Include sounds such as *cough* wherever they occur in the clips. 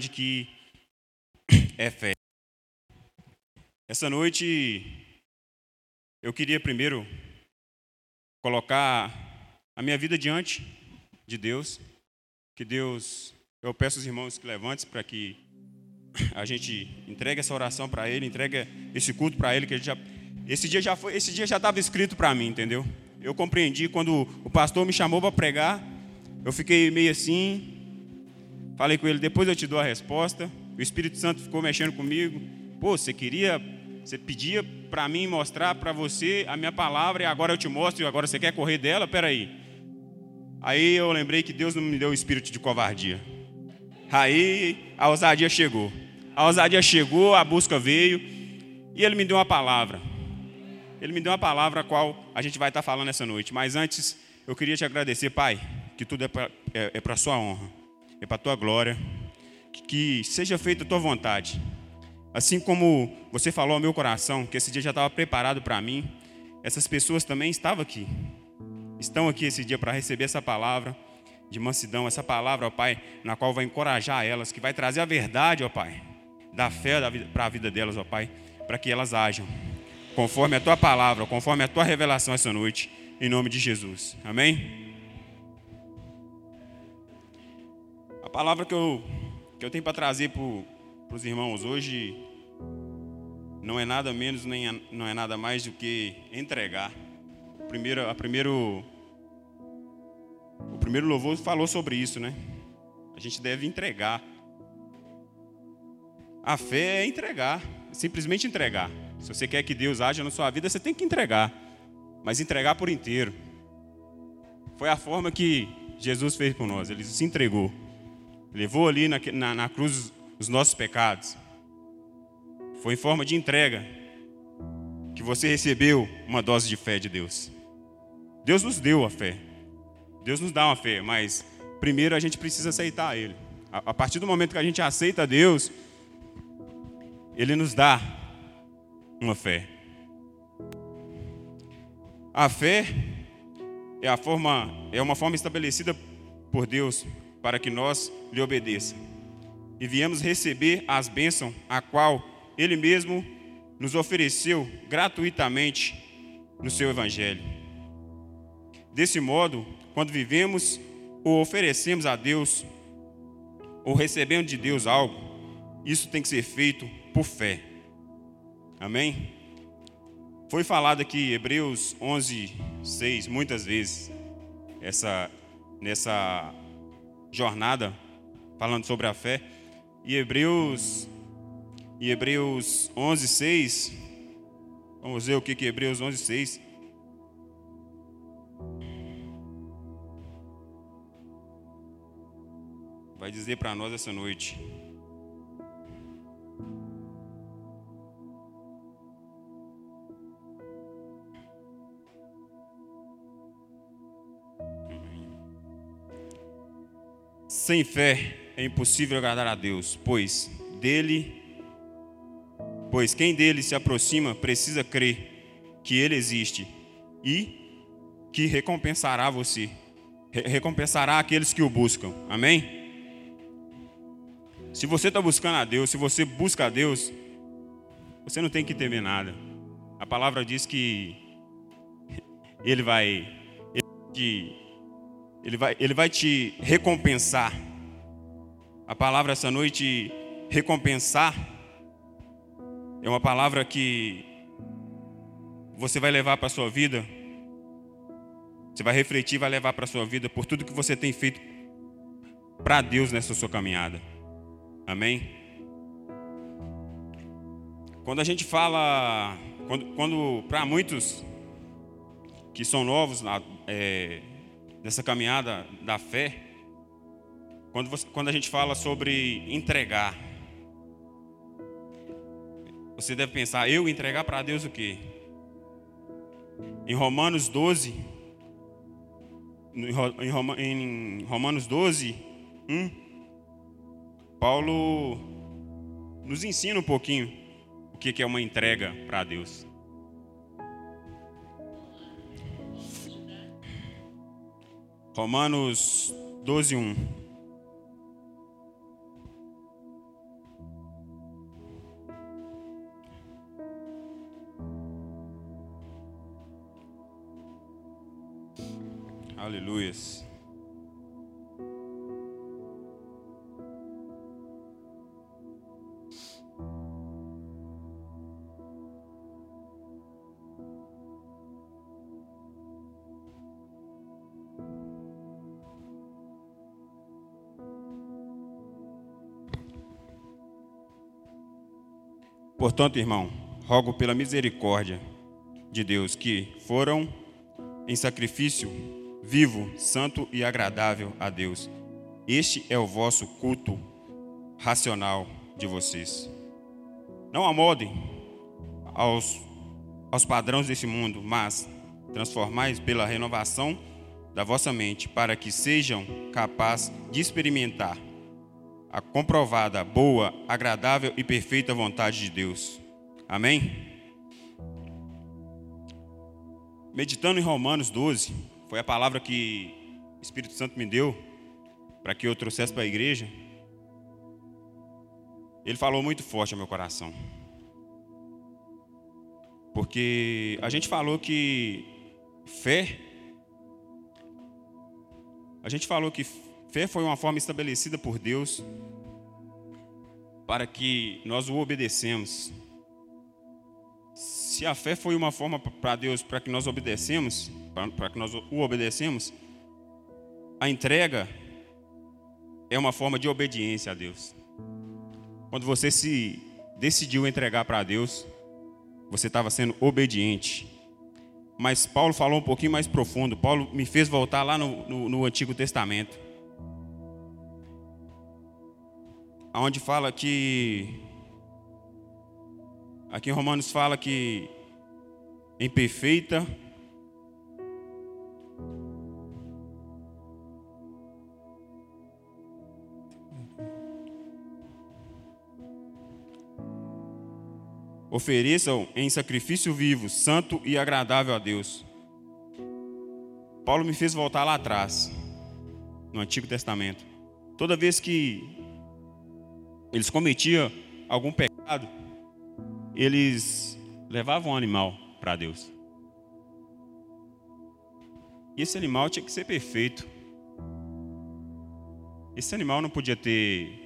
de que é fé. Essa noite eu queria primeiro colocar a minha vida diante de Deus, que Deus, eu peço aos irmãos que levantem para que a gente entregue essa oração para Ele, entregue esse culto para Ele, que já, esse dia já foi, esse dia já estava escrito para mim, entendeu? Eu compreendi quando o pastor me chamou para pregar, eu fiquei meio assim, falei com ele, depois eu te dou a resposta. O Espírito Santo ficou mexendo comigo. Pô, você queria, você pedia para mim mostrar para você a minha palavra e agora eu te mostro e agora você quer correr dela? Peraí. Aí eu lembrei que Deus não me deu o espírito de covardia. Aí a ousadia chegou. A ousadia chegou, a busca veio e ele me deu uma palavra. Ele me deu uma palavra a qual a gente vai estar falando essa noite. Mas antes, eu queria te agradecer, Pai, que tudo é para é, é a Sua honra, é para a Tua glória. Que, que seja feita a Tua vontade. Assim como você falou ao meu coração, que esse dia já estava preparado para mim, essas pessoas também estavam aqui. Estão aqui esse dia para receber essa palavra de mansidão, essa palavra, ó Pai, na qual vai encorajar elas, que vai trazer a verdade, ó Pai, da fé para a vida delas, ó Pai, para que elas ajam conforme a tua palavra, conforme a tua revelação essa noite, em nome de Jesus. Amém? A palavra que eu, que eu tenho para trazer para os irmãos hoje não é nada menos, nem não é nada mais do que entregar. O primeiro, a primeiro, o primeiro louvor falou sobre isso, né? A gente deve entregar. A fé é entregar, simplesmente entregar. Se você quer que Deus haja na sua vida, você tem que entregar, mas entregar por inteiro. Foi a forma que Jesus fez por nós, ele se entregou. Levou ali na, na, na cruz os nossos pecados. Foi em forma de entrega que você recebeu uma dose de fé de Deus. Deus nos deu a fé. Deus nos dá uma fé, mas primeiro a gente precisa aceitar Ele. A, a partir do momento que a gente aceita Deus, Ele nos dá uma fé. A fé é, a forma, é uma forma estabelecida por Deus para que nós lhe obedeça. E viemos receber as bênçãos a qual Ele mesmo nos ofereceu gratuitamente no seu Evangelho. Desse modo, quando vivemos ou oferecemos a Deus, ou recebemos de Deus algo, isso tem que ser feito por fé. Amém? Foi falado aqui Hebreus 11, 6, muitas vezes, essa, nessa jornada, falando sobre a fé. E Hebreus, e Hebreus 11, 6, vamos ver o que que Hebreus 11, 6 vai dizer para nós essa noite. Sem fé é impossível agradar a Deus, pois dele, pois quem dele se aproxima precisa crer que ele existe e que recompensará você, recompensará aqueles que o buscam. Amém? Se você está buscando a Deus, se você busca a Deus, você não tem que temer nada. A palavra diz que *laughs* Ele vai, ele ele vai, ele vai te recompensar. A palavra essa noite, recompensar, é uma palavra que você vai levar para a sua vida. Você vai refletir, vai levar para a sua vida por tudo que você tem feito para Deus nessa sua caminhada. Amém? Quando a gente fala, quando, quando para muitos que são novos, é, nessa caminhada da fé, quando, você, quando a gente fala sobre entregar, você deve pensar, eu entregar para Deus o quê? Em Romanos 12, em Romanos 12, 1, Paulo nos ensina um pouquinho o que é uma entrega para Deus. Romanos 12, 1. Portanto, irmão, rogo pela misericórdia de Deus que foram em sacrifício vivo, santo e agradável a Deus. Este é o vosso culto racional de vocês. Não amodem aos, aos padrões desse mundo, mas transformais pela renovação da vossa mente, para que sejam capazes de experimentar a comprovada, boa, agradável e perfeita vontade de Deus. Amém? Meditando em Romanos 12, foi a palavra que o Espírito Santo me deu para que eu trouxesse para a igreja. Ele falou muito forte ao meu coração. Porque a gente falou que fé. A gente falou que Fé foi uma forma estabelecida por Deus para que nós o obedecemos. Se a fé foi uma forma para Deus para que nós obedecemos, para que nós o obedecemos, a entrega é uma forma de obediência a Deus. Quando você se decidiu entregar para Deus, você estava sendo obediente. Mas Paulo falou um pouquinho mais profundo. Paulo me fez voltar lá no, no, no Antigo Testamento. Onde fala que aqui em Romanos fala que em perfeita ofereçam em sacrifício vivo, santo e agradável a Deus. Paulo me fez voltar lá atrás, no Antigo Testamento. Toda vez que eles cometiam algum pecado, eles levavam um animal para Deus. E esse animal tinha que ser perfeito. Esse animal não podia ter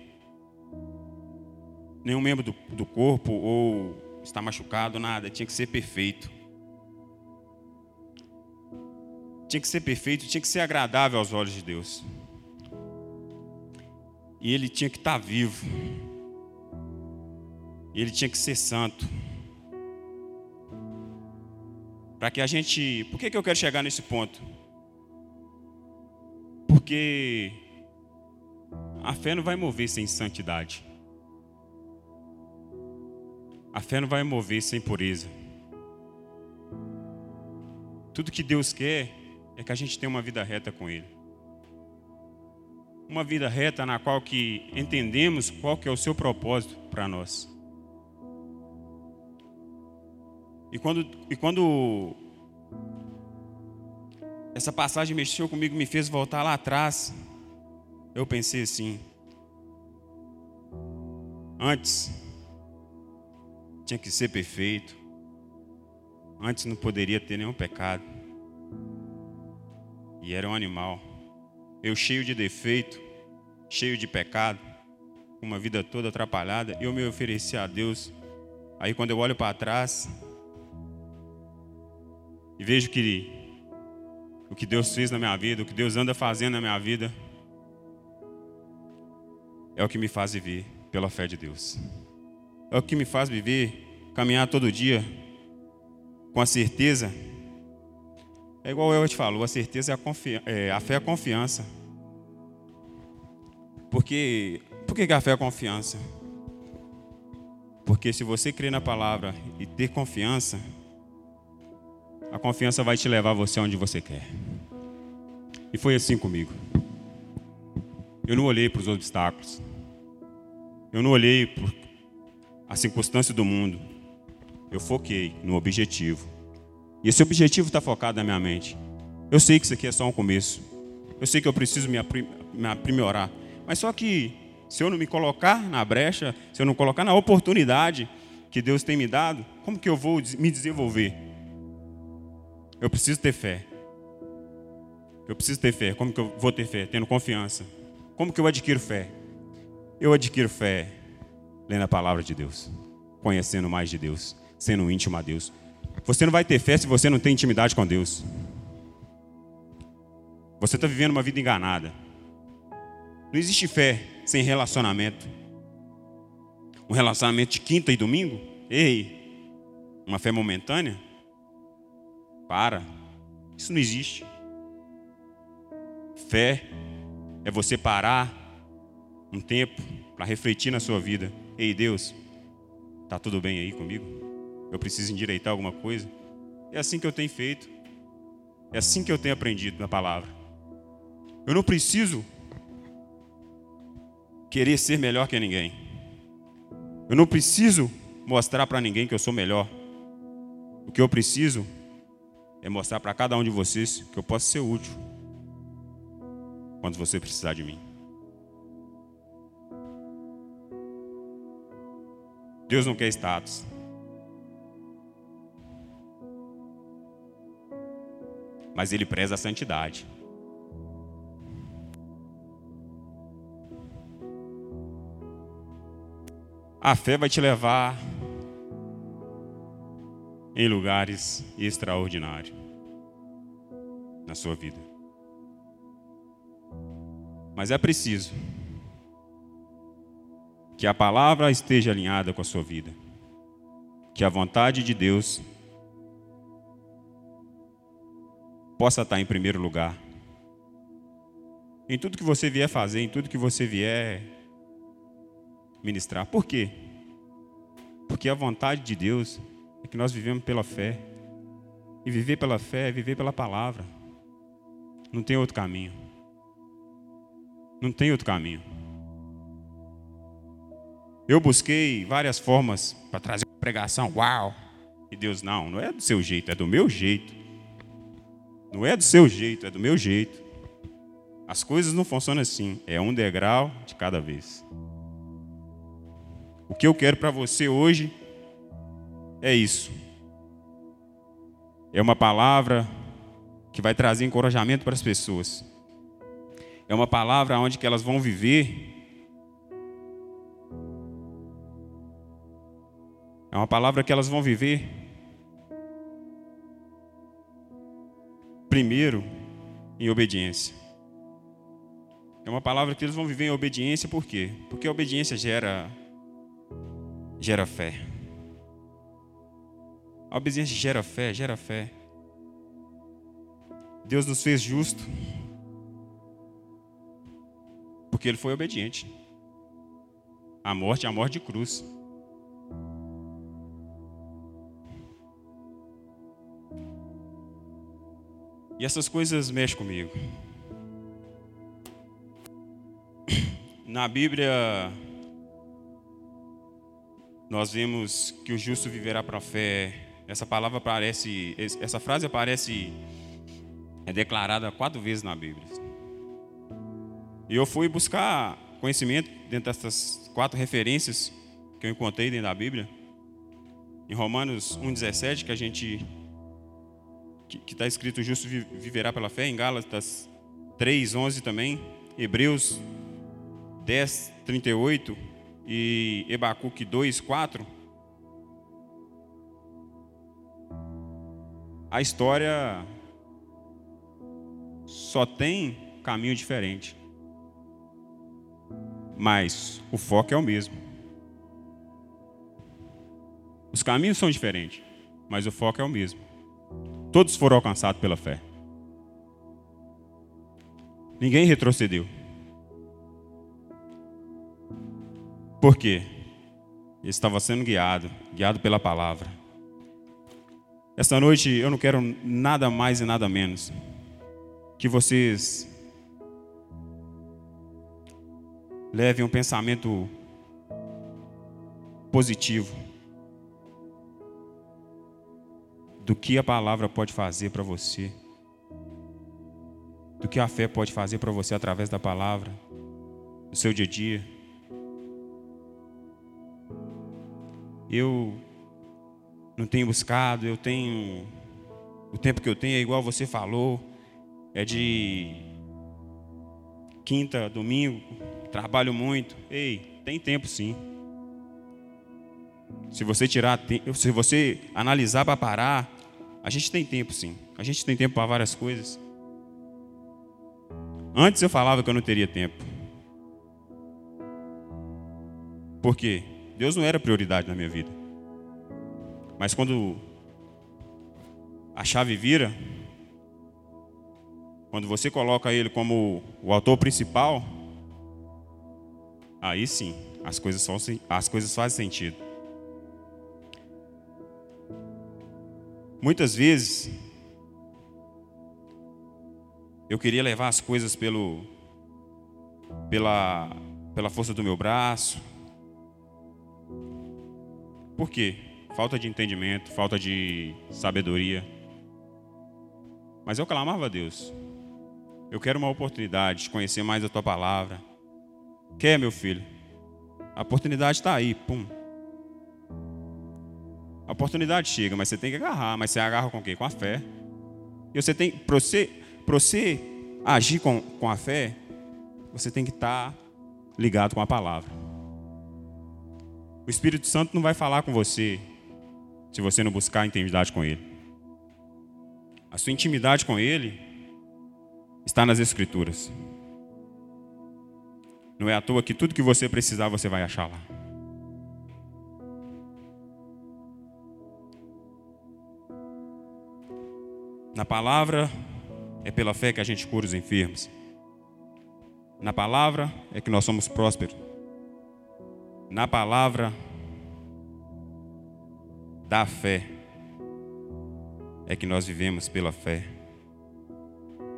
nenhum membro do, do corpo ou estar machucado, nada. Tinha que ser perfeito. Tinha que ser perfeito, tinha que ser agradável aos olhos de Deus. E ele tinha que estar vivo. E ele tinha que ser santo. Para que a gente. Por que, que eu quero chegar nesse ponto? Porque a fé não vai mover sem santidade. A fé não vai mover sem pureza. Tudo que Deus quer é que a gente tenha uma vida reta com Ele uma vida reta na qual que entendemos qual que é o seu propósito para nós. E quando, e quando essa passagem mexeu comigo, me fez voltar lá atrás, eu pensei assim: antes tinha que ser perfeito, antes não poderia ter nenhum pecado, e era um animal eu cheio de defeito, cheio de pecado, uma vida toda atrapalhada, eu me ofereci a Deus. Aí quando eu olho para trás e vejo que o que Deus fez na minha vida, o que Deus anda fazendo na minha vida, é o que me faz viver pela fé de Deus. É o que me faz viver, caminhar todo dia com a certeza é igual eu te falo, a certeza é a, confi é, a fé é a confiança. Porque, por que a fé é a confiança? Porque se você crer na palavra e ter confiança, a confiança vai te levar você onde você quer. E foi assim comigo. Eu não olhei para os obstáculos. Eu não olhei para a circunstância do mundo. Eu foquei no objetivo. E esse objetivo está focado na minha mente. Eu sei que isso aqui é só um começo. Eu sei que eu preciso me, me aprimorar. Mas só que, se eu não me colocar na brecha, se eu não colocar na oportunidade que Deus tem me dado, como que eu vou me desenvolver? Eu preciso ter fé. Eu preciso ter fé. Como que eu vou ter fé? Tendo confiança. Como que eu adquiro fé? Eu adquiro fé lendo a palavra de Deus, conhecendo mais de Deus, sendo íntimo a Deus. Você não vai ter fé se você não tem intimidade com Deus. Você está vivendo uma vida enganada. Não existe fé sem relacionamento. Um relacionamento de quinta e domingo? Ei, uma fé momentânea? Para. Isso não existe. Fé é você parar um tempo para refletir na sua vida. Ei, Deus, tá tudo bem aí comigo? Eu preciso endireitar alguma coisa? É assim que eu tenho feito. É assim que eu tenho aprendido na palavra. Eu não preciso querer ser melhor que ninguém. Eu não preciso mostrar para ninguém que eu sou melhor. O que eu preciso é mostrar para cada um de vocês que eu posso ser útil quando você precisar de mim. Deus não quer status. Mas Ele preza a santidade. A fé vai te levar em lugares extraordinários na sua vida. Mas é preciso que a palavra esteja alinhada com a sua vida. Que a vontade de Deus possa estar em primeiro lugar. Em tudo que você vier fazer, em tudo que você vier ministrar. Por quê? Porque a vontade de Deus é que nós vivemos pela fé. E viver pela fé é viver pela palavra. Não tem outro caminho. Não tem outro caminho. Eu busquei várias formas para trazer uma pregação. Uau! E Deus, não, não é do seu jeito, é do meu jeito. Não é do seu jeito, é do meu jeito. As coisas não funcionam assim. É um degrau de cada vez. O que eu quero para você hoje é isso. É uma palavra que vai trazer encorajamento para as pessoas. É uma palavra onde que elas vão viver. É uma palavra que elas vão viver. Primeiro, em obediência. É uma palavra que eles vão viver em obediência, por quê? Porque a obediência gera gera fé. A obediência gera fé, gera fé. Deus nos fez justo porque ele foi obediente. A morte é a morte de cruz. Essas coisas mexem comigo. Na Bíblia, nós vemos que o justo viverá para a fé. Essa palavra aparece, essa frase aparece, é declarada quatro vezes na Bíblia. E eu fui buscar conhecimento dentro dessas quatro referências que eu encontrei dentro da Bíblia. Em Romanos 1,17, que a gente. Que está escrito: o justo viverá pela fé. Em Gálatas 3,11 também. Hebreus 10, 38 e Ebacuque 2, 4. A história só tem caminho diferente mas o foco é o mesmo. Os caminhos são diferentes, mas o foco é o mesmo. Todos foram alcançados pela fé. Ninguém retrocedeu. Por quê? Ele estava sendo guiado, guiado pela palavra. Esta noite eu não quero nada mais e nada menos que vocês Leve um pensamento positivo do que a palavra pode fazer para você, do que a fé pode fazer para você através da palavra, no seu dia a dia. Eu não tenho buscado, eu tenho. O tempo que eu tenho é igual você falou. é de quinta, domingo, trabalho muito. Ei, tem tempo sim. Se você tirar, se você analisar para parar, a gente tem tempo sim. A gente tem tempo para várias coisas. Antes eu falava que eu não teria tempo. Por quê? Deus não era prioridade na minha vida. Mas quando a chave vira, quando você coloca ele como o autor principal, aí sim, as coisas, fazem, as coisas fazem sentido. Muitas vezes, eu queria levar as coisas pelo, pela, pela força do meu braço. Por quê? Falta de entendimento, falta de sabedoria. Mas eu clamava a Deus. Eu quero uma oportunidade de conhecer mais a tua palavra. Quer, meu filho? A oportunidade está aí, pum. A oportunidade chega, mas você tem que agarrar. Mas você agarra com o quê? Com a fé. E você tem, para você, você agir com, com a fé, você tem que estar tá ligado com a palavra. O Espírito Santo não vai falar com você se você não buscar intimidade com Ele. A sua intimidade com Ele está nas Escrituras. Não é à toa que tudo que você precisar você vai achar lá. Na palavra é pela fé que a gente cura os enfermos. Na palavra é que nós somos prósperos. Na palavra da fé é que nós vivemos pela fé.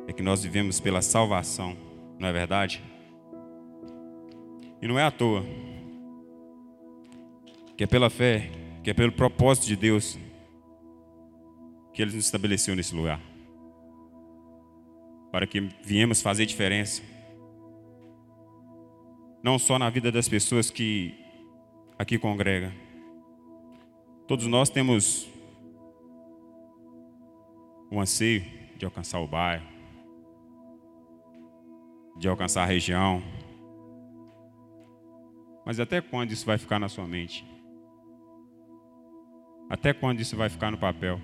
É que nós vivemos pela salvação, não é verdade? E não é à toa que é pela fé, que é pelo propósito de Deus que Ele nos estabeleceu nesse lugar. Para que viemos fazer diferença. Não só na vida das pessoas que aqui congregam. Todos nós temos o anseio de alcançar o bairro, de alcançar a região. Mas até quando isso vai ficar na sua mente? Até quando isso vai ficar no papel?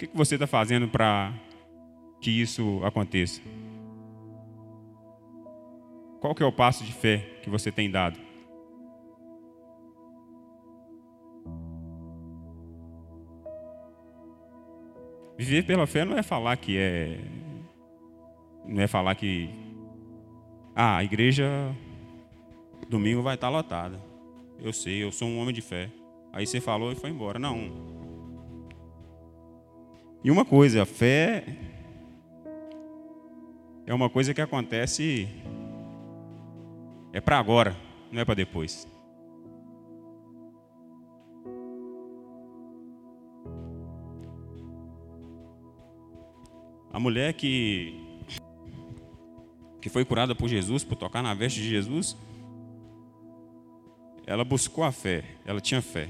O que, você está fazendo para que isso aconteça? Qual que é o passo de fé que você tem dado? Viver pela fé não é falar que é. Não é falar que. Ah, a igreja domingo vai estar lotada. Eu sei, eu sou um homem de fé. Aí você falou e foi embora. Não. E uma coisa, a fé é uma coisa que acontece é para agora, não é para depois. A mulher que que foi curada por Jesus, por tocar na veste de Jesus, ela buscou a fé, ela tinha fé.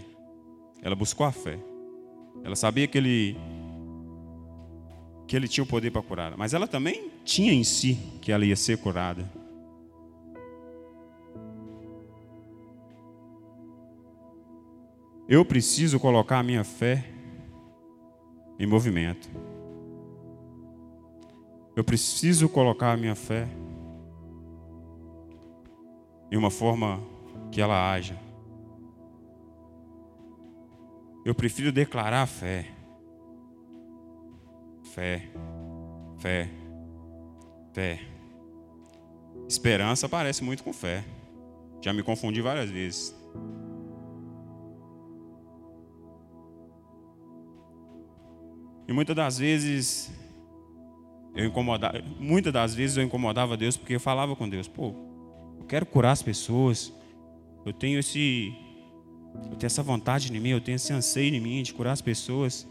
Ela buscou a fé. Ela sabia que ele que ele tinha o poder para curar, mas ela também tinha em si que ela ia ser curada. Eu preciso colocar a minha fé em movimento. Eu preciso colocar a minha fé em uma forma que ela haja. Eu prefiro declarar fé. Fé. Fé. Fé. Esperança parece muito com fé. Já me confundi várias vezes. E muitas das vezes eu incomodava, muitas das vezes eu incomodava Deus porque eu falava com Deus, pô, eu quero curar as pessoas. Eu tenho esse eu tenho essa vontade em mim, eu tenho esse anseio em mim de curar as pessoas.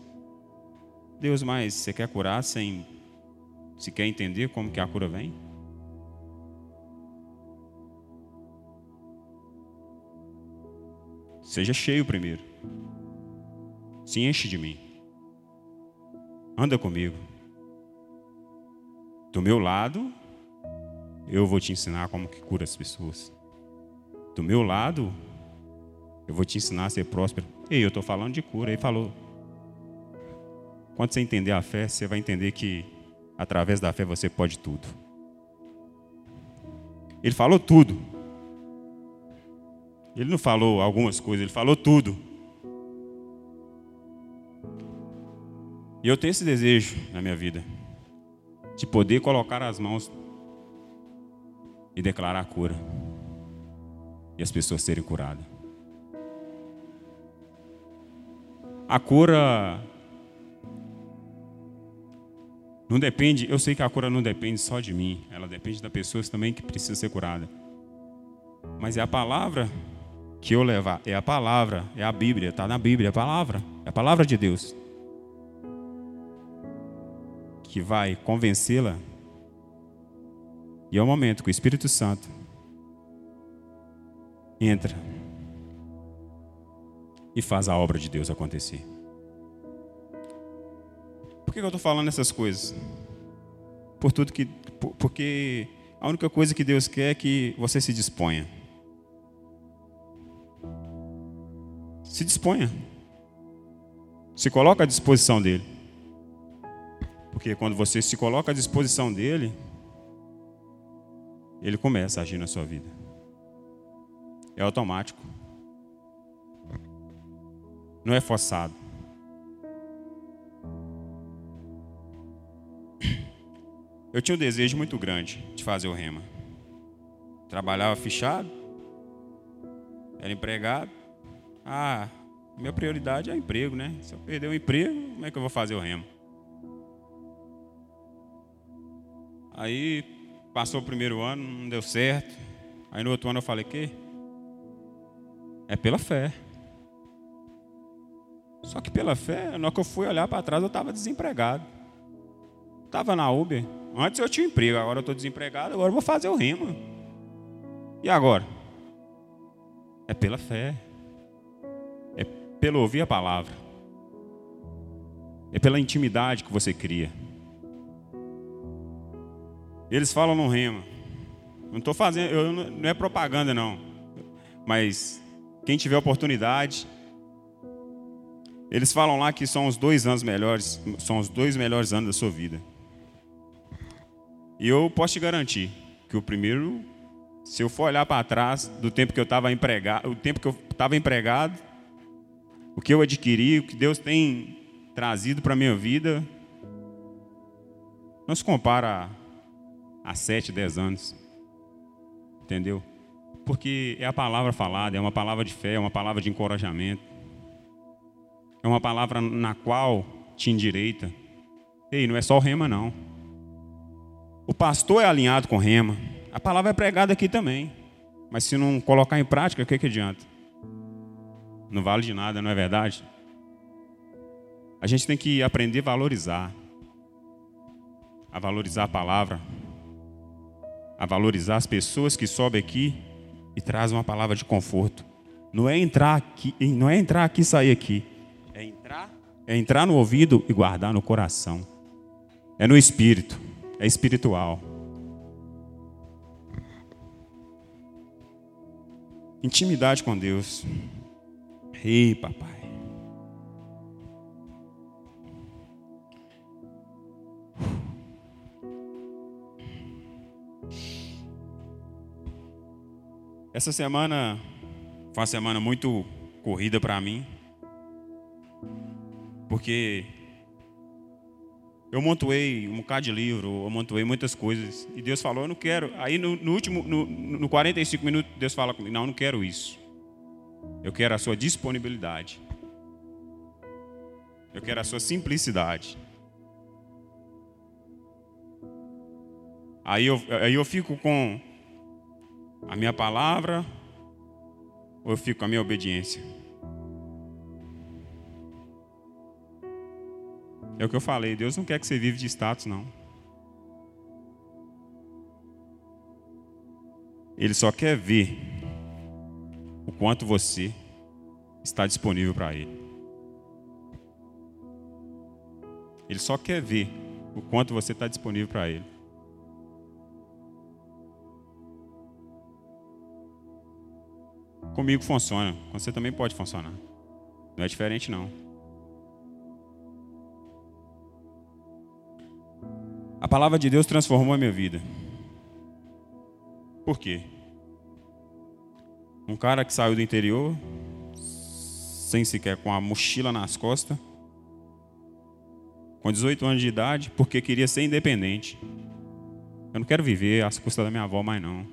Deus, mas você quer curar sem se quer entender como que a cura vem? Seja cheio primeiro. Se enche de mim. anda comigo. Do meu lado, eu vou te ensinar como que cura as pessoas. Do meu lado, eu vou te ensinar a ser próspero. Ei, eu estou falando de cura. Ele falou. Quando você entender a fé, você vai entender que através da fé você pode tudo. Ele falou tudo. Ele não falou algumas coisas, ele falou tudo. E eu tenho esse desejo na minha vida de poder colocar as mãos e declarar a cura e as pessoas serem curadas. A cura não depende, eu sei que a cura não depende só de mim, ela depende das pessoas também que precisam ser curadas. Mas é a palavra que eu levar, é a palavra, é a Bíblia, está na Bíblia, é a palavra, é a palavra de Deus que vai convencê-la. E é o momento que o Espírito Santo entra e faz a obra de Deus acontecer. Por que eu estou falando essas coisas? Por tudo que, porque a única coisa que Deus quer é que você se disponha. Se disponha. Se coloca à disposição dele. Porque quando você se coloca à disposição dele, ele começa a agir na sua vida. É automático. Não é forçado. Eu tinha um desejo muito grande de fazer o rema. Trabalhava fechado, era empregado. Ah, minha prioridade é emprego, né? Se eu perder o emprego, como é que eu vou fazer o remo? Aí passou o primeiro ano, não deu certo. Aí no outro ano eu falei que é pela fé. Só que pela fé, na hora que eu fui olhar para trás, eu estava desempregado. Estava na Uber. Antes eu tinha emprego, agora eu estou desempregado, agora eu vou fazer o rima. E agora? É pela fé. É pelo ouvir a palavra. É pela intimidade que você cria. Eles falam no rema. Não estou fazendo, eu, não é propaganda não. Mas quem tiver oportunidade, eles falam lá que são os dois anos melhores, são os dois melhores anos da sua vida. E eu posso te garantir que o primeiro, se eu for olhar para trás do tempo que eu estava empregado, o tempo que eu estava empregado, o que eu adquiri, o que Deus tem trazido para a minha vida, não se compara há sete, dez anos. Entendeu? Porque é a palavra falada, é uma palavra de fé, é uma palavra de encorajamento. É uma palavra na qual te endireita. Ei, não é só o rema, não. O pastor é alinhado com rema. A palavra é pregada aqui também. Mas se não colocar em prática, o que, que adianta? Não vale de nada, não é verdade? A gente tem que aprender a valorizar. A valorizar a palavra, a valorizar as pessoas que sobem aqui e trazem uma palavra de conforto. Não é entrar aqui, não é entrar aqui e sair aqui. É entrar, é entrar no ouvido e guardar no coração. É no espírito, é espiritual. Intimidade com Deus. Ei, papai. Essa semana foi uma semana muito corrida para mim, porque eu montuei um bocado de livro, eu montuei muitas coisas, e Deus falou, eu não quero. Aí no, no último, no, no 45 minutos, Deus fala comigo, não, eu não quero isso. Eu quero a sua disponibilidade. Eu quero a sua simplicidade. Aí eu, aí eu fico com a minha palavra ou eu fico com a minha obediência? É o que eu falei, Deus não quer que você vive de status, não. Ele só quer ver o quanto você está disponível para Ele. Ele só quer ver o quanto você está disponível para Ele. Comigo funciona, você também pode funcionar. Não é diferente não. A palavra de Deus transformou a minha vida. Por quê? Um cara que saiu do interior, sem sequer com a mochila nas costas, com 18 anos de idade, porque queria ser independente. Eu não quero viver às custas da minha avó mais não.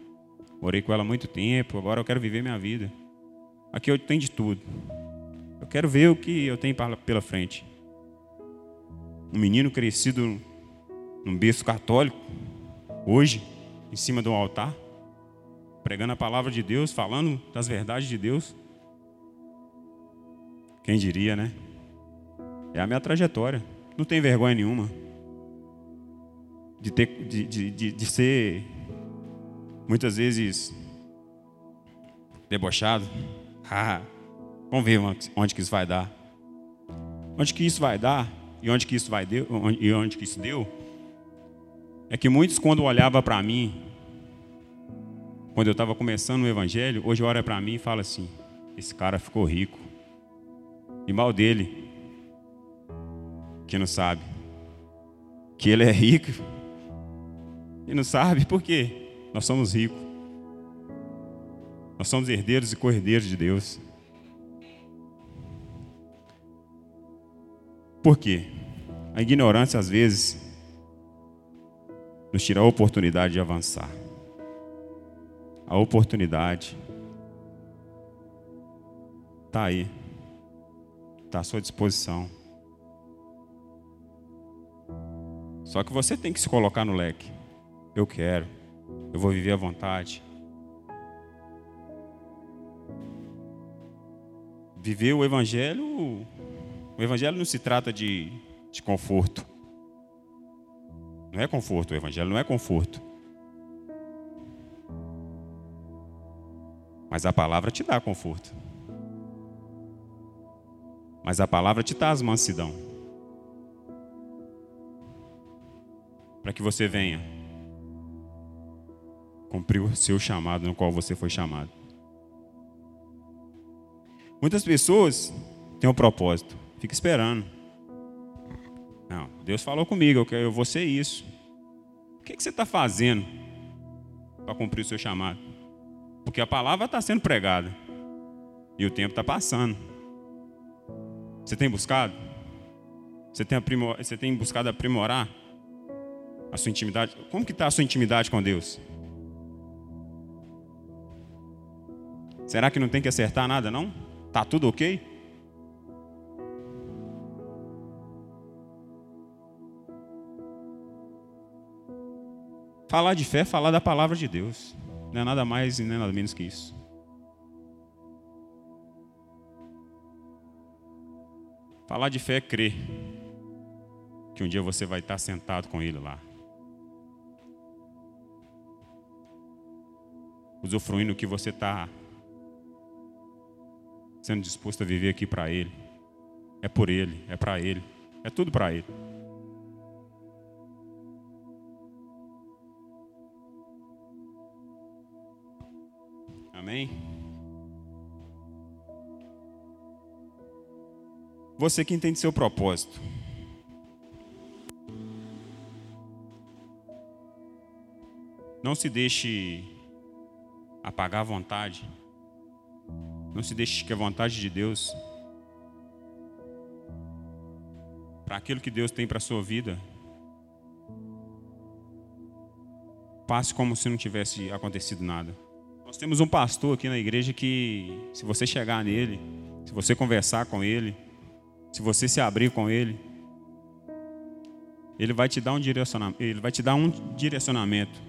Morei com ela há muito tempo, agora eu quero viver minha vida. Aqui eu tenho de tudo. Eu quero ver o que eu tenho pela frente. Um menino crescido num berço católico, hoje, em cima de um altar, pregando a palavra de Deus, falando das verdades de Deus. Quem diria, né? É a minha trajetória. Não tem vergonha nenhuma de, ter, de, de, de, de ser muitas vezes debochado. *laughs* Ah, vamos ver onde que isso vai dar. Onde que isso vai dar e onde que isso vai deu, e onde que isso deu é que muitos quando olhavam para mim, quando eu estava começando o evangelho, hoje olha para mim e fala assim: esse cara ficou rico. E mal dele, que não sabe que ele é rico e não sabe por quê? Nós somos ricos. Nós somos herdeiros e co-herdeiros de Deus. Por quê? A ignorância às vezes nos tira a oportunidade de avançar. A oportunidade está aí, está à sua disposição. Só que você tem que se colocar no leque. Eu quero, eu vou viver à vontade. Viver o Evangelho, o Evangelho não se trata de, de conforto. Não é conforto, o Evangelho não é conforto. Mas a palavra te dá conforto. Mas a palavra te dá as mansidão. Para que você venha cumprir o seu chamado no qual você foi chamado. Muitas pessoas têm um propósito, fica esperando. Não, Deus falou comigo, eu, eu vou ser isso. O que, que você está fazendo para cumprir o seu chamado? Porque a palavra está sendo pregada e o tempo está passando. Você tem buscado? Você tem, aprimor... você tem buscado aprimorar a sua intimidade? Como que está a sua intimidade com Deus? Será que não tem que acertar nada, não? Tá tudo ok? Falar de fé é falar da palavra de Deus. Não é nada mais e nem nada menos que isso. Falar de fé é crer que um dia você vai estar sentado com Ele lá. Usufruindo o que você está sendo disposto a viver aqui para Ele. É por Ele, é para Ele, é tudo para Ele. Amém? Você que entende seu propósito. Não se deixe apagar a vontade. Não se deixe que a vontade de Deus para aquilo que Deus tem para a sua vida passe como se não tivesse acontecido nada. Nós temos um pastor aqui na igreja que, se você chegar nele, se você conversar com ele, se você se abrir com ele, ele vai te dar um direcionamento, ele vai te dar um direcionamento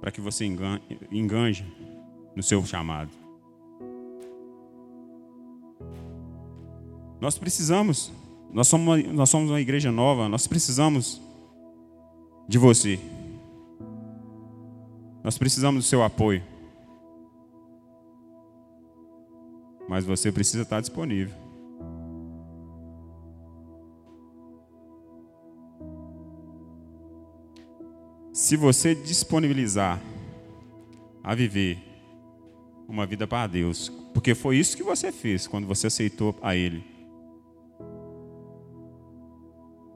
para que você enganje no seu chamado. Nós precisamos, nós somos, uma, nós somos uma igreja nova, nós precisamos de você. Nós precisamos do seu apoio. mas você precisa estar disponível. Se você disponibilizar a viver uma vida para Deus, porque foi isso que você fez quando você aceitou a Ele.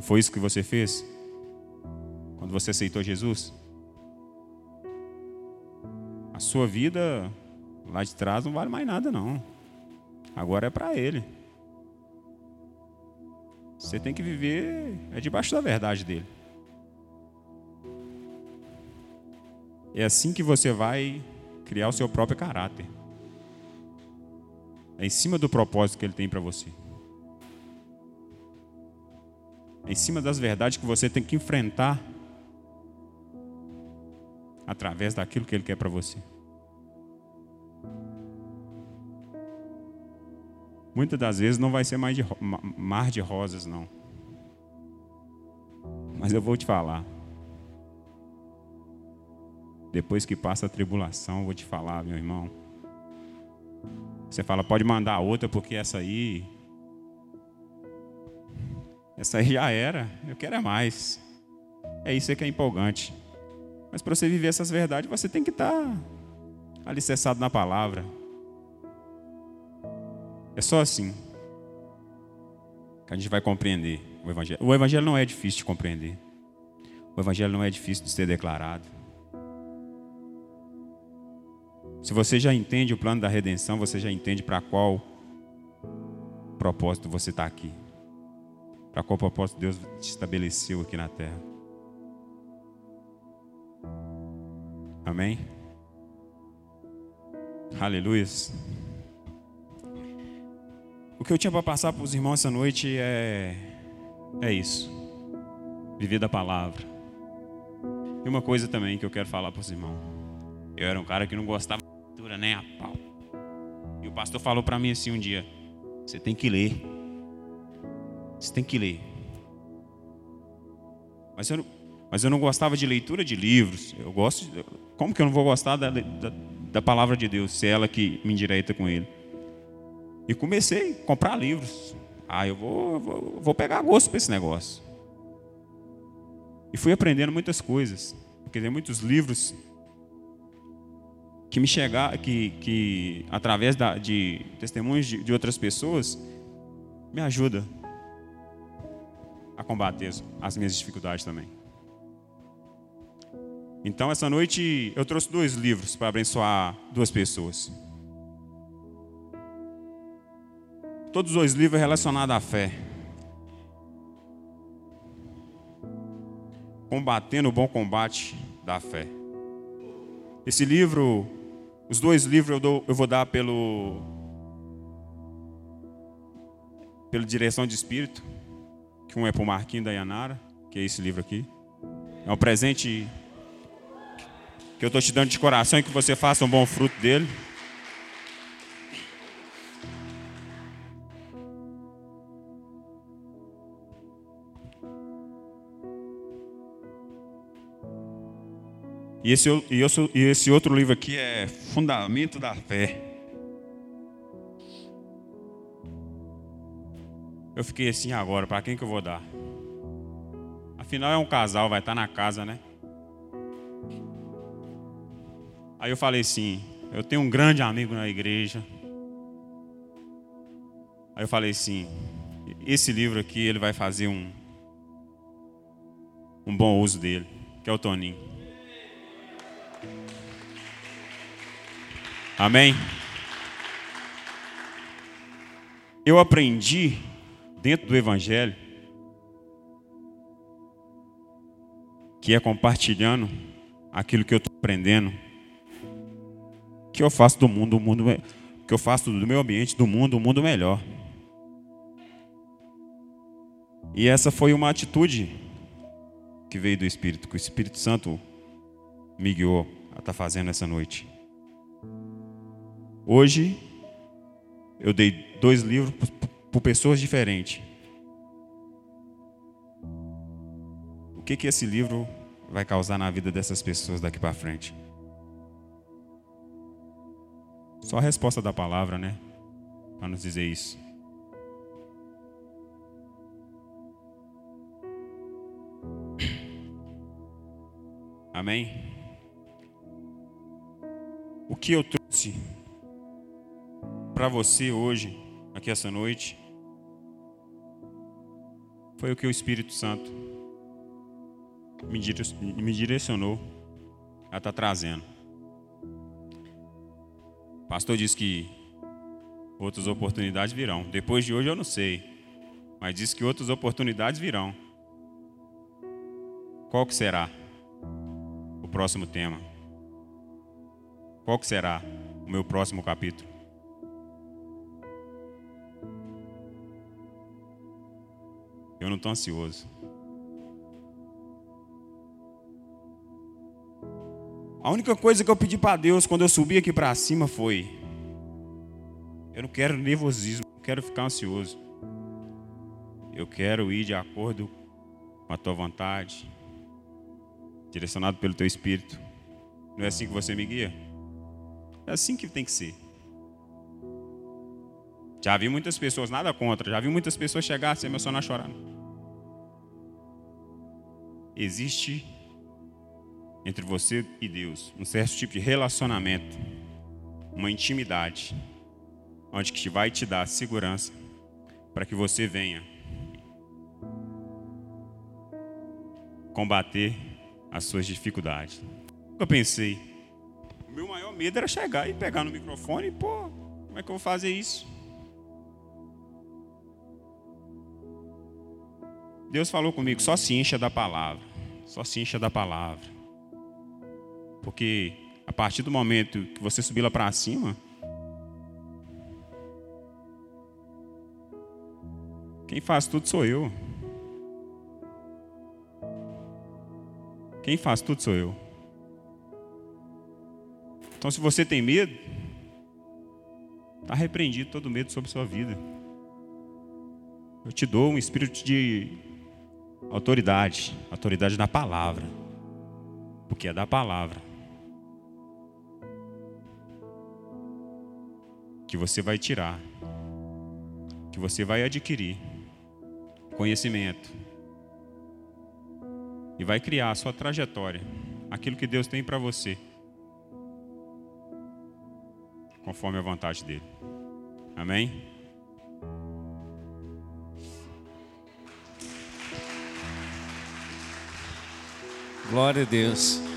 Foi isso que você fez quando você aceitou Jesus? A sua vida lá de trás não vale mais nada, não. Agora é para Ele. Você tem que viver é debaixo da verdade dele. É assim que você vai criar o seu próprio caráter. É em cima do propósito que ele tem para você. É em cima das verdades que você tem que enfrentar através daquilo que ele quer para você. Muitas das vezes não vai ser mais de, mar de rosas, não. Mas eu vou te falar. Depois que passa a tribulação, eu vou te falar, meu irmão. Você fala, pode mandar outra, porque essa aí. Essa aí já era. Eu quero é mais. É isso que é empolgante. Mas para você viver essas verdades, você tem que estar tá alicerçado na palavra. É só assim que a gente vai compreender o Evangelho. O Evangelho não é difícil de compreender. O Evangelho não é difícil de ser declarado. Se você já entende o plano da redenção, você já entende para qual propósito você está aqui. Para qual propósito Deus te estabeleceu aqui na terra. Amém? Aleluia. O que eu tinha para passar para os irmãos essa noite é, é isso. Viver da palavra. E uma coisa também que eu quero falar para os irmãos. Eu era um cara que não gostava leitura nem a pau. E o pastor falou para mim assim um dia: você tem que ler. Você tem que ler. Mas eu, mas eu não gostava de leitura de livros. Eu gosto. De, como que eu não vou gostar da, da, da palavra de Deus, se é ela que me endireita com ele? E comecei a comprar livros. Ah, eu vou, vou, vou pegar gosto para esse negócio. E fui aprendendo muitas coisas. Porque tem muitos livros que me chegar, que, que através da, de testemunhos de, de outras pessoas, me ajuda a combater as minhas dificuldades também. Então, essa noite eu trouxe dois livros para abençoar duas pessoas. Todos os dois livros relacionados à fé. Combatendo o bom combate da fé. Esse livro os dois livros eu, dou, eu vou dar pelo pela direção de espírito, que um é para o Marquinho da Yanara, que é esse livro aqui. É um presente que eu estou te dando de coração e que você faça um bom fruto dele. E esse, e esse outro livro aqui é Fundamento da Fé. Eu fiquei assim agora, para quem que eu vou dar? Afinal é um casal, vai estar tá na casa, né? Aí eu falei assim, eu tenho um grande amigo na igreja. Aí eu falei assim, esse livro aqui ele vai fazer um um bom uso dele, que é o Toninho. Amém? Eu aprendi dentro do Evangelho que é compartilhando aquilo que eu estou aprendendo que eu faço do mundo, o mundo que eu faço do meu ambiente, do mundo, o um mundo melhor. E essa foi uma atitude que veio do Espírito, que o Espírito Santo me guiou a estar tá fazendo essa noite. Hoje, eu dei dois livros para pessoas diferentes. O que, que esse livro vai causar na vida dessas pessoas daqui para frente? Só a resposta da palavra, né? Para nos dizer isso. Amém? O que eu trouxe para você hoje, aqui essa noite, foi o que o Espírito Santo me direcionou a estar tá trazendo. O pastor disse que outras oportunidades virão. Depois de hoje eu não sei, mas disse que outras oportunidades virão. Qual que será o próximo tema? Qual que será o meu próximo capítulo? Eu não estou ansioso. A única coisa que eu pedi para Deus quando eu subi aqui para cima foi: eu não quero nervosismo, não quero ficar ansioso. Eu quero ir de acordo com a tua vontade, direcionado pelo teu espírito. Não é assim que você me guia? É assim que tem que ser. Já vi muitas pessoas, nada contra, já vi muitas pessoas chegar se emocionar chorando. Existe entre você e Deus um certo tipo de relacionamento, uma intimidade, onde que vai te dar segurança para que você venha combater as suas dificuldades. Eu pensei, o meu maior medo era chegar e pegar no microfone e, pô, como é que eu vou fazer isso? Deus falou comigo, só se encha da palavra. Só se encha da palavra. Porque a partir do momento que você subir lá para cima, quem faz tudo sou eu. Quem faz tudo sou eu. Então, se você tem medo, está repreendido todo medo sobre sua vida. Eu te dou um espírito de autoridade, autoridade na palavra, porque é da palavra que você vai tirar, que você vai adquirir conhecimento e vai criar a sua trajetória, aquilo que Deus tem para você, conforme a vontade dele. Amém? Glória a Deus.